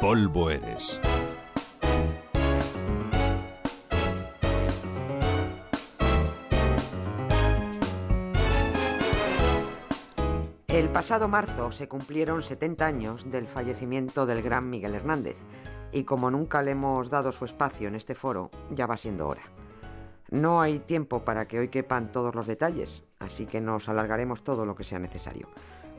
polvo eres. El pasado marzo se cumplieron 70 años del fallecimiento del gran Miguel Hernández y como nunca le hemos dado su espacio en este foro, ya va siendo hora. No hay tiempo para que hoy quepan todos los detalles, así que nos alargaremos todo lo que sea necesario,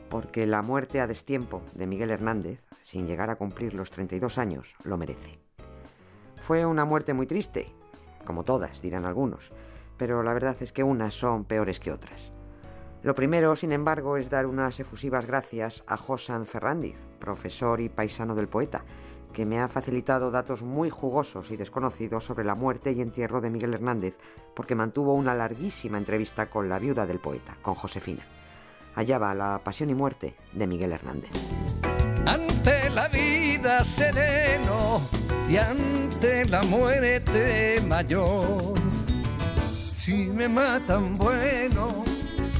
porque la muerte a destiempo de Miguel Hernández, sin llegar a cumplir los 32 años, lo merece. Fue una muerte muy triste, como todas, dirán algunos, pero la verdad es que unas son peores que otras. Lo primero, sin embargo, es dar unas efusivas gracias a Josan Ferrandiz, profesor y paisano del poeta, que me ha facilitado datos muy jugosos y desconocidos sobre la muerte y entierro de Miguel Hernández, porque mantuvo una larguísima entrevista con la viuda del poeta, con Josefina. Allá va la pasión y muerte de Miguel Hernández. Ante la vida sereno y ante la muerte mayor. Si me matan bueno,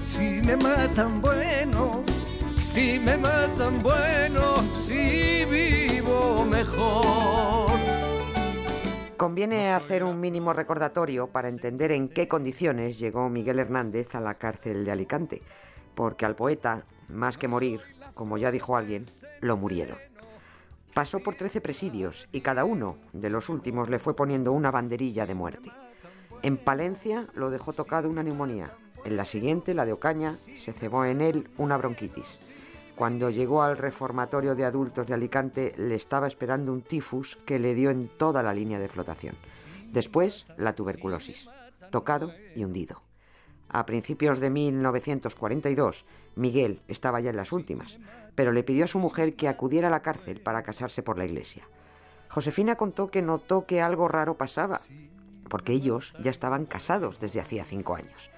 si me matan bueno, si me matan bueno, si vivo mejor. Conviene hacer un mínimo recordatorio para entender en qué condiciones llegó Miguel Hernández a la cárcel de Alicante, porque al poeta, más que morir, como ya dijo alguien, lo murieron. Pasó por 13 presidios y cada uno de los últimos le fue poniendo una banderilla de muerte. En Palencia lo dejó tocado una neumonía, en la siguiente, la de Ocaña, se cebó en él una bronquitis. Cuando llegó al reformatorio de adultos de Alicante le estaba esperando un tifus que le dio en toda la línea de flotación. Después, la tuberculosis, tocado y hundido. A principios de 1942, Miguel estaba ya en las últimas, pero le pidió a su mujer que acudiera a la cárcel para casarse por la iglesia. Josefina contó que notó que algo raro pasaba, porque ellos ya estaban casados desde hacía cinco años.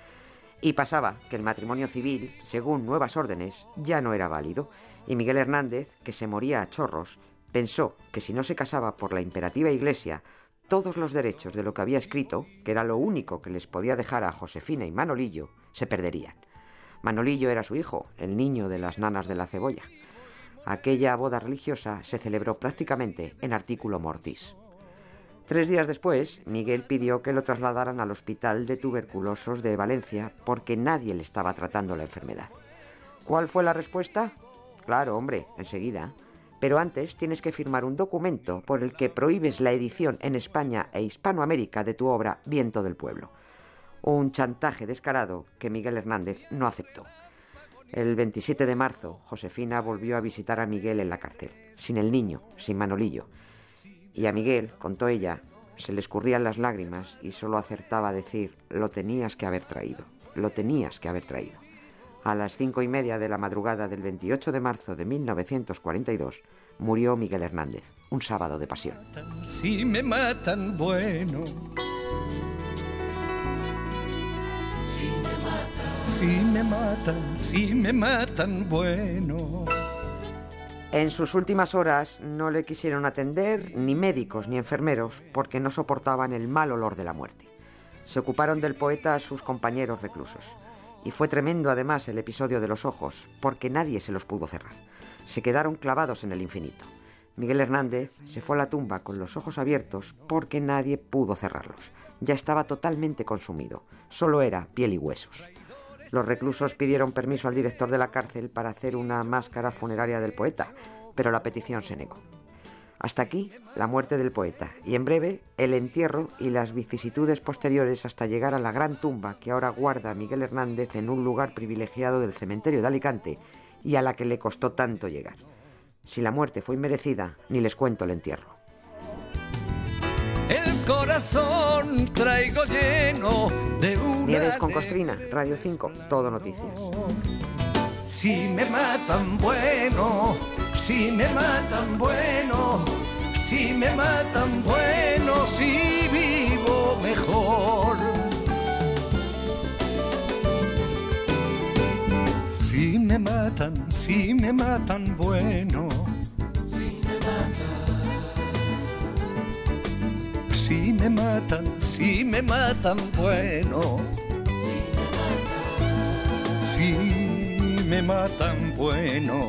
Y pasaba que el matrimonio civil, según nuevas órdenes, ya no era válido, y Miguel Hernández, que se moría a chorros, pensó que si no se casaba por la imperativa iglesia, todos los derechos de lo que había escrito, que era lo único que les podía dejar a Josefina y Manolillo, se perderían. Manolillo era su hijo, el niño de las nanas de la cebolla. Aquella boda religiosa se celebró prácticamente en artículo mortis. Tres días después, Miguel pidió que lo trasladaran al Hospital de Tuberculosos de Valencia porque nadie le estaba tratando la enfermedad. ¿Cuál fue la respuesta? Claro, hombre, enseguida. Pero antes tienes que firmar un documento por el que prohíbes la edición en España e Hispanoamérica de tu obra Viento del Pueblo. Un chantaje descarado que Miguel Hernández no aceptó. El 27 de marzo, Josefina volvió a visitar a Miguel en la cárcel, sin el niño, sin Manolillo. Y a Miguel, contó ella, se le escurrían las lágrimas y solo acertaba a decir, lo tenías que haber traído, lo tenías que haber traído. A las cinco y media de la madrugada del 28 de marzo de 1942 murió Miguel Hernández, un sábado de pasión. Si me matan, bueno. Si me matan, si me matan, bueno. En sus últimas horas no le quisieron atender ni médicos ni enfermeros porque no soportaban el mal olor de la muerte. Se ocuparon del poeta sus compañeros reclusos. Y fue tremendo además el episodio de los ojos, porque nadie se los pudo cerrar. Se quedaron clavados en el infinito. Miguel Hernández se fue a la tumba con los ojos abiertos porque nadie pudo cerrarlos. Ya estaba totalmente consumido. Solo era piel y huesos. Los reclusos pidieron permiso al director de la cárcel para hacer una máscara funeraria del poeta, pero la petición se negó. Hasta aquí la muerte del poeta y en breve el entierro y las vicisitudes posteriores hasta llegar a la gran tumba que ahora guarda Miguel Hernández en un lugar privilegiado del cementerio de Alicante y a la que le costó tanto llegar. Si la muerte fue inmerecida, ni les cuento el entierro. El corazón traigo lleno de una Nieves con Costrina, Radio 5, Todo Noticias. Si me matan bueno, si me matan bueno, si me matan bueno, si vivo mejor. Si me matan, si me matan bueno. Si me matan, si me matan bueno. Si me matan bueno.